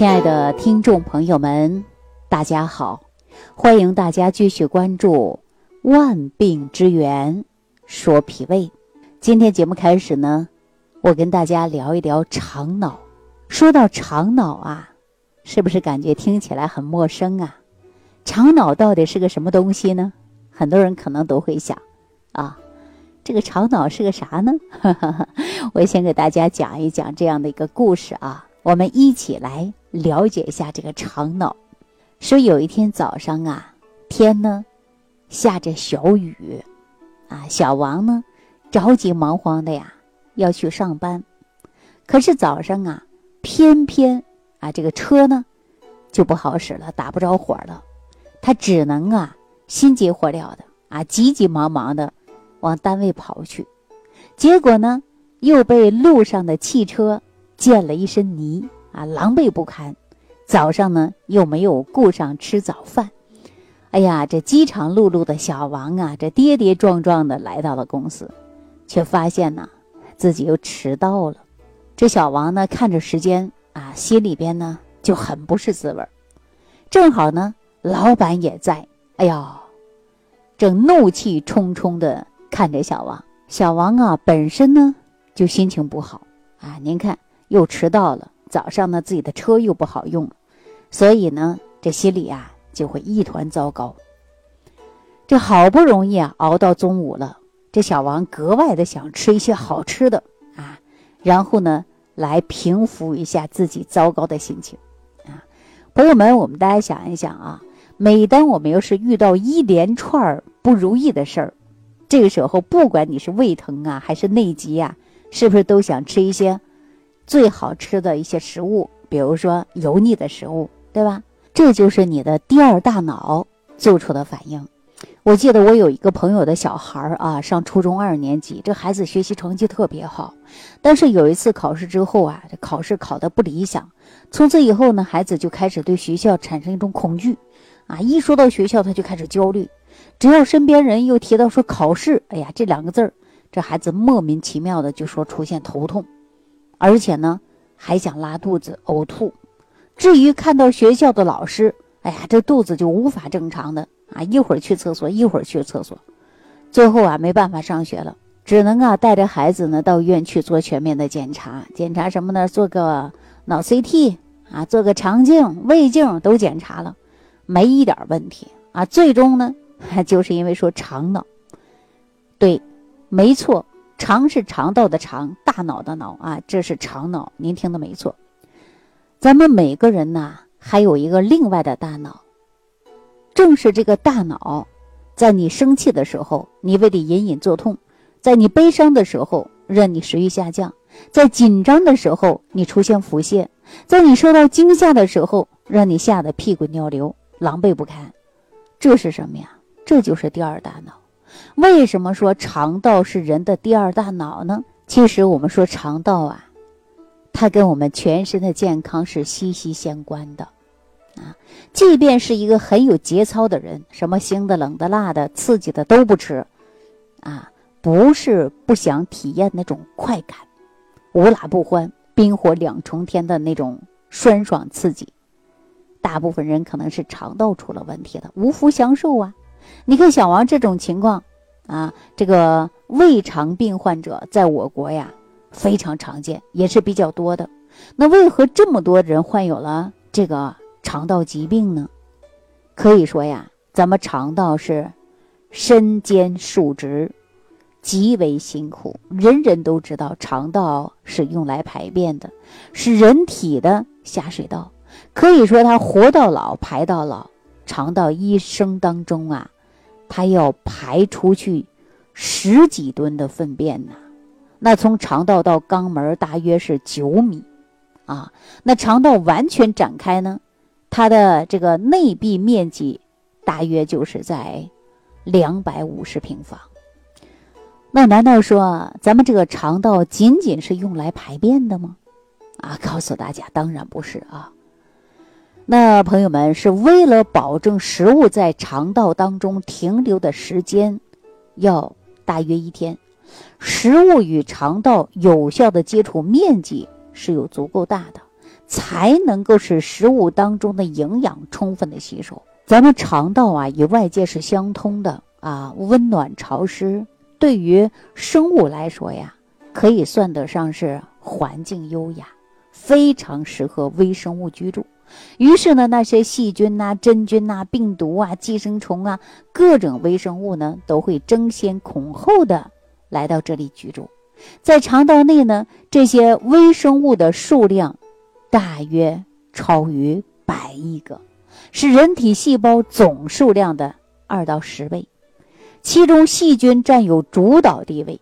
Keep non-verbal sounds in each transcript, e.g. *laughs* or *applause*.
亲爱的听众朋友们，大家好！欢迎大家继续关注《万病之源说脾胃》。今天节目开始呢，我跟大家聊一聊肠脑。说到肠脑啊，是不是感觉听起来很陌生啊？肠脑到底是个什么东西呢？很多人可能都会想啊，这个肠脑是个啥呢？*laughs* 我先给大家讲一讲这样的一个故事啊，我们一起来。了解一下这个肠脑。说有一天早上啊，天呢下着小雨，啊，小王呢着急忙慌的呀要去上班，可是早上啊偏偏啊这个车呢就不好使了，打不着火了，他只能啊心急火燎的啊急急忙忙的往单位跑去，结果呢又被路上的汽车溅了一身泥。啊，狼狈不堪，早上呢又没有顾上吃早饭，哎呀，这饥肠辘辘的小王啊，这跌跌撞撞的来到了公司，却发现呢自己又迟到了。这小王呢看着时间啊，心里边呢就很不是滋味儿正好呢老板也在，哎呀，正怒气冲冲的看着小王。小王啊本身呢就心情不好啊，您看又迟到了。早上呢，自己的车又不好用，所以呢，这心里啊就会一团糟糕。这好不容易啊熬到中午了，这小王格外的想吃一些好吃的啊，然后呢来平复一下自己糟糕的心情啊。朋友们，我们大家想一想啊，每当我们要是遇到一连串不如意的事儿，这个时候不管你是胃疼啊还是内急呀，是不是都想吃一些？最好吃的一些食物，比如说油腻的食物，对吧？这就是你的第二大脑做出的反应。我记得我有一个朋友的小孩儿啊，上初中二年级，这孩子学习成绩特别好，但是有一次考试之后啊，这考试考得不理想，从此以后呢，孩子就开始对学校产生一种恐惧，啊，一说到学校他就开始焦虑，只要身边人又提到说考试，哎呀，这两个字儿，这孩子莫名其妙的就说出现头痛。而且呢，还想拉肚子、呕吐。至于看到学校的老师，哎呀，这肚子就无法正常的啊，一会儿去厕所，一会儿去厕所。最后啊，没办法上学了，只能啊带着孩子呢到医院去做全面的检查。检查什么呢？做个脑 CT 啊，做个肠镜、胃镜都检查了，没一点问题啊。最终呢，*laughs* 就是因为说肠脑，对，没错。肠是肠道的肠，大脑的脑啊，这是肠脑，您听的没错。咱们每个人呐，还有一个另外的大脑，正是这个大脑，在你生气的时候，你为你隐隐作痛；在你悲伤的时候，让你食欲下降；在紧张的时候，你出现腹泻；在你受到惊吓的时候，让你吓得屁滚尿流、狼狈不堪。这是什么呀？这就是第二大脑。为什么说肠道是人的第二大脑呢？其实我们说肠道啊，它跟我们全身的健康是息息相关的，啊，即便是一个很有节操的人，什么腥的、冷的、辣的、刺激的都不吃，啊，不是不想体验那种快感，无辣不欢、冰火两重天的那种酸爽刺激，大部分人可能是肠道出了问题的，无福享受啊。你看小王这种情况，啊，这个胃肠病患者在我国呀非常常见，也是比较多的。那为何这么多人患有了这个肠道疾病呢？可以说呀，咱们肠道是身兼数职，极为辛苦。人人都知道，肠道是用来排便的，是人体的下水道，可以说它活到老，排到老。肠道一生当中啊，它要排出去十几吨的粪便呢。那从肠道到肛门大约是九米，啊，那肠道完全展开呢，它的这个内壁面积大约就是在两百五十平方。那难道说咱们这个肠道仅仅是用来排便的吗？啊，告诉大家，当然不是啊。那朋友们是为了保证食物在肠道当中停留的时间，要大约一天，食物与肠道有效的接触面积是有足够大的，才能够使食物当中的营养充分的吸收。咱们肠道啊，与外界是相通的啊，温暖潮湿，对于生物来说呀，可以算得上是环境优雅，非常适合微生物居住。于是呢，那些细菌呐、真菌呐、病毒啊、寄生虫啊，各种微生物呢，都会争先恐后的来到这里居住。在肠道内呢，这些微生物的数量大约超于百亿个。是人体细胞总数量的二到十倍，其中细菌占有主导地位。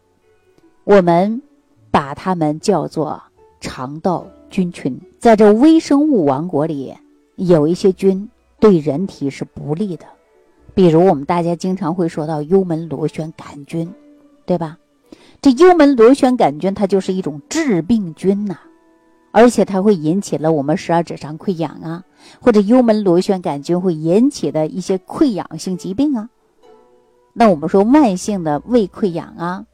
我们把它们叫做肠道菌群。在这微生物王国里，有一些菌对人体是不利的，比如我们大家经常会说到幽门螺旋杆菌，对吧？这幽门螺旋杆菌它就是一种致病菌呐。而且它会引起了我们十二指肠溃疡啊，或者幽门螺旋杆菌会引起的一些溃疡性疾病啊。那我们说慢性的胃溃疡啊，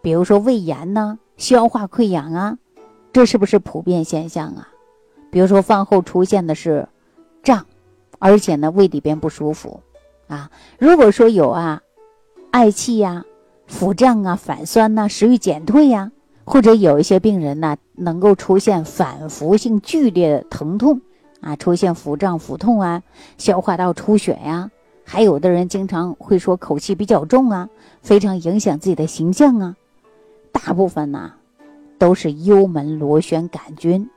比如说胃炎呐、消化溃疡啊，这是不是普遍现象啊？比如说饭后出现的是胀，而且呢胃里边不舒服啊。如果说有啊嗳气呀、腹胀啊、反酸呐、食欲减退呀。或者有一些病人呢，能够出现反复性剧烈的疼痛，啊，出现腹胀、腹痛啊，消化道出血呀，还有的人经常会说口气比较重啊，非常影响自己的形象啊。大部分呢，都是幽门螺旋杆菌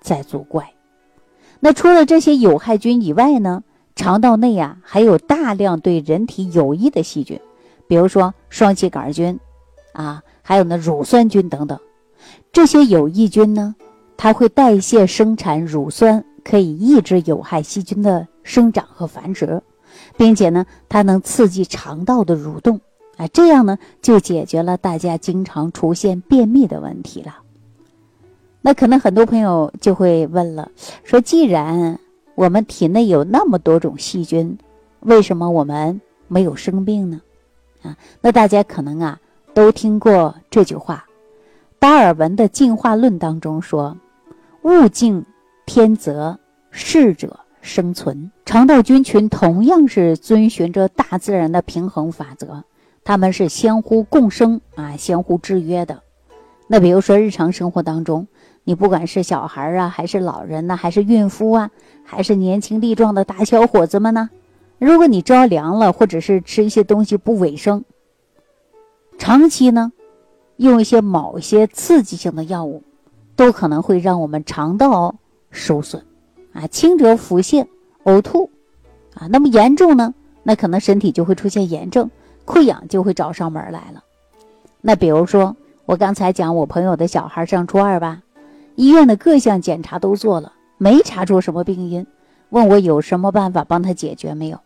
在作怪。那除了这些有害菌以外呢，肠道内啊还有大量对人体有益的细菌，比如说双歧杆菌，啊。还有呢，乳酸菌等等，这些有益菌呢，它会代谢生产乳酸，可以抑制有害细菌的生长和繁殖，并且呢，它能刺激肠道的蠕动，啊，这样呢，就解决了大家经常出现便秘的问题了。那可能很多朋友就会问了，说既然我们体内有那么多种细菌，为什么我们没有生病呢？啊，那大家可能啊。都听过这句话，达尔文的进化论当中说：“物竞天择，适者生存。”肠道菌群同样是遵循着大自然的平衡法则，它们是相互共生啊，相互制约的。那比如说日常生活当中，你不管是小孩啊，还是老人呢，还是孕妇啊，还是年轻力壮的大小伙子们呢，如果你着凉了，或者是吃一些东西不卫生。长期呢，用一些某些刺激性的药物，都可能会让我们肠道受损，啊，轻者腹泻、呕吐，啊，那么严重呢，那可能身体就会出现炎症，溃疡就会找上门来了。那比如说，我刚才讲我朋友的小孩上初二吧，医院的各项检查都做了，没查出什么病因，问我有什么办法帮他解决没有？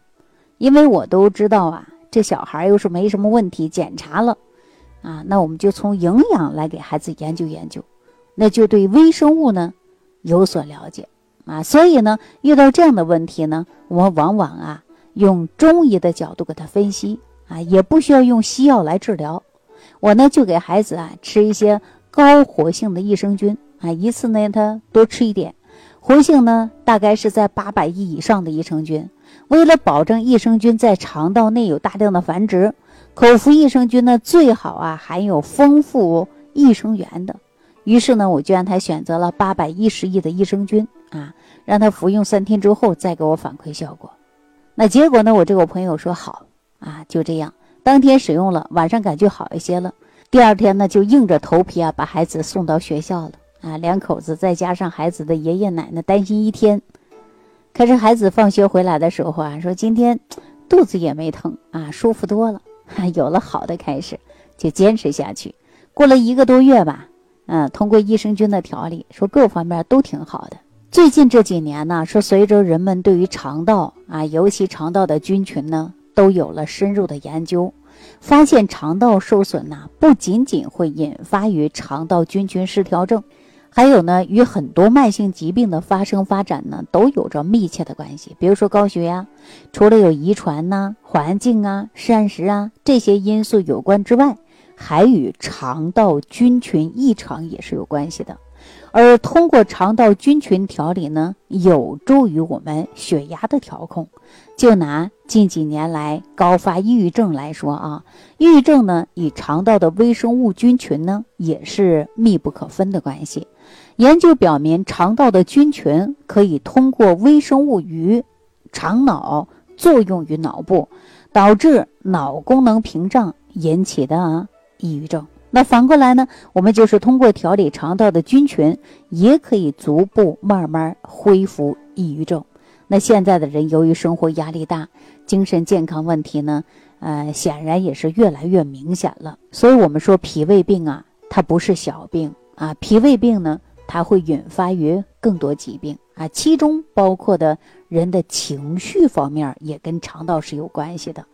因为我都知道啊。这小孩又是没什么问题，检查了，啊，那我们就从营养来给孩子研究研究，那就对微生物呢有所了解，啊，所以呢，遇到这样的问题呢，我们往往啊用中医的角度给他分析，啊，也不需要用西药来治疗，我呢就给孩子啊吃一些高活性的益生菌，啊，一次呢他多吃一点，活性呢大概是在八百亿以上的益生菌。为了保证益生菌在肠道内有大量的繁殖，口服益生菌呢最好啊含有丰富益生元的。于是呢，我就让他选择了八百一十亿的益生菌啊，让他服用三天之后再给我反馈效果。那结果呢，我这个朋友说好啊，就这样，当天使用了，晚上感觉好一些了。第二天呢，就硬着头皮啊把孩子送到学校了啊，两口子再加上孩子的爷爷奶奶担心一天。可是孩子放学回来的时候啊，说今天肚子也没疼啊，舒服多了，*laughs* 有了好的开始，就坚持下去。过了一个多月吧，嗯，通过益生菌的调理，说各方面都挺好的。最近这几年呢，说随着人们对于肠道啊，尤其肠道的菌群呢，都有了深入的研究，发现肠道受损呢，不仅仅会引发于肠道菌群失调症。还有呢，与很多慢性疾病的发生发展呢，都有着密切的关系。比如说高血压，除了有遗传呐、环境啊、膳食啊这些因素有关之外，还与肠道菌群异常也是有关系的。而通过肠道菌群调理呢，有助于我们血压的调控。就拿近几年来高发抑郁症来说啊，抑郁症呢与肠道的微生物菌群呢也是密不可分的关系。研究表明，肠道的菌群可以通过微生物与肠脑作用于脑部，导致脑功能屏障引起的抑郁症。那反过来呢？我们就是通过调理肠道的菌群，也可以逐步慢慢恢复抑郁症。那现在的人由于生活压力大，精神健康问题呢，呃，显然也是越来越明显了。所以，我们说脾胃病啊，它不是小病啊，脾胃病呢，它会引发于更多疾病啊，其中包括的人的情绪方面也跟肠道是有关系的。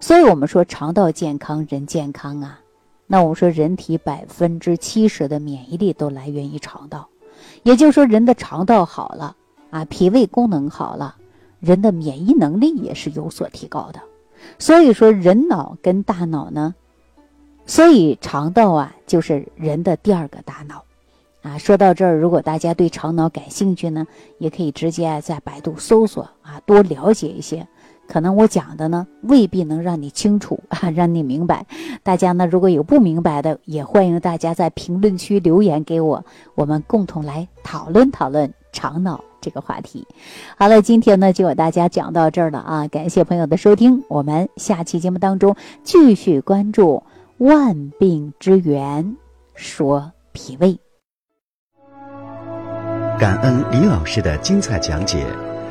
所以我们说肠道健康，人健康啊。那我们说，人体百分之七十的免疫力都来源于肠道，也就是说，人的肠道好了啊，脾胃功能好了，人的免疫能力也是有所提高的。所以说，人脑跟大脑呢，所以肠道啊，就是人的第二个大脑啊。说到这儿，如果大家对肠脑感兴趣呢，也可以直接在百度搜索啊，多了解一些。可能我讲的呢未必能让你清楚 *laughs* 啊，让你明白。大家呢如果有不明白的，也欢迎大家在评论区留言给我，我们共同来讨论讨论肠脑这个话题。好了，今天呢就给大家讲到这儿了啊，感谢朋友的收听，我们下期节目当中继续关注万病之源，说脾胃。感恩李老师的精彩讲解。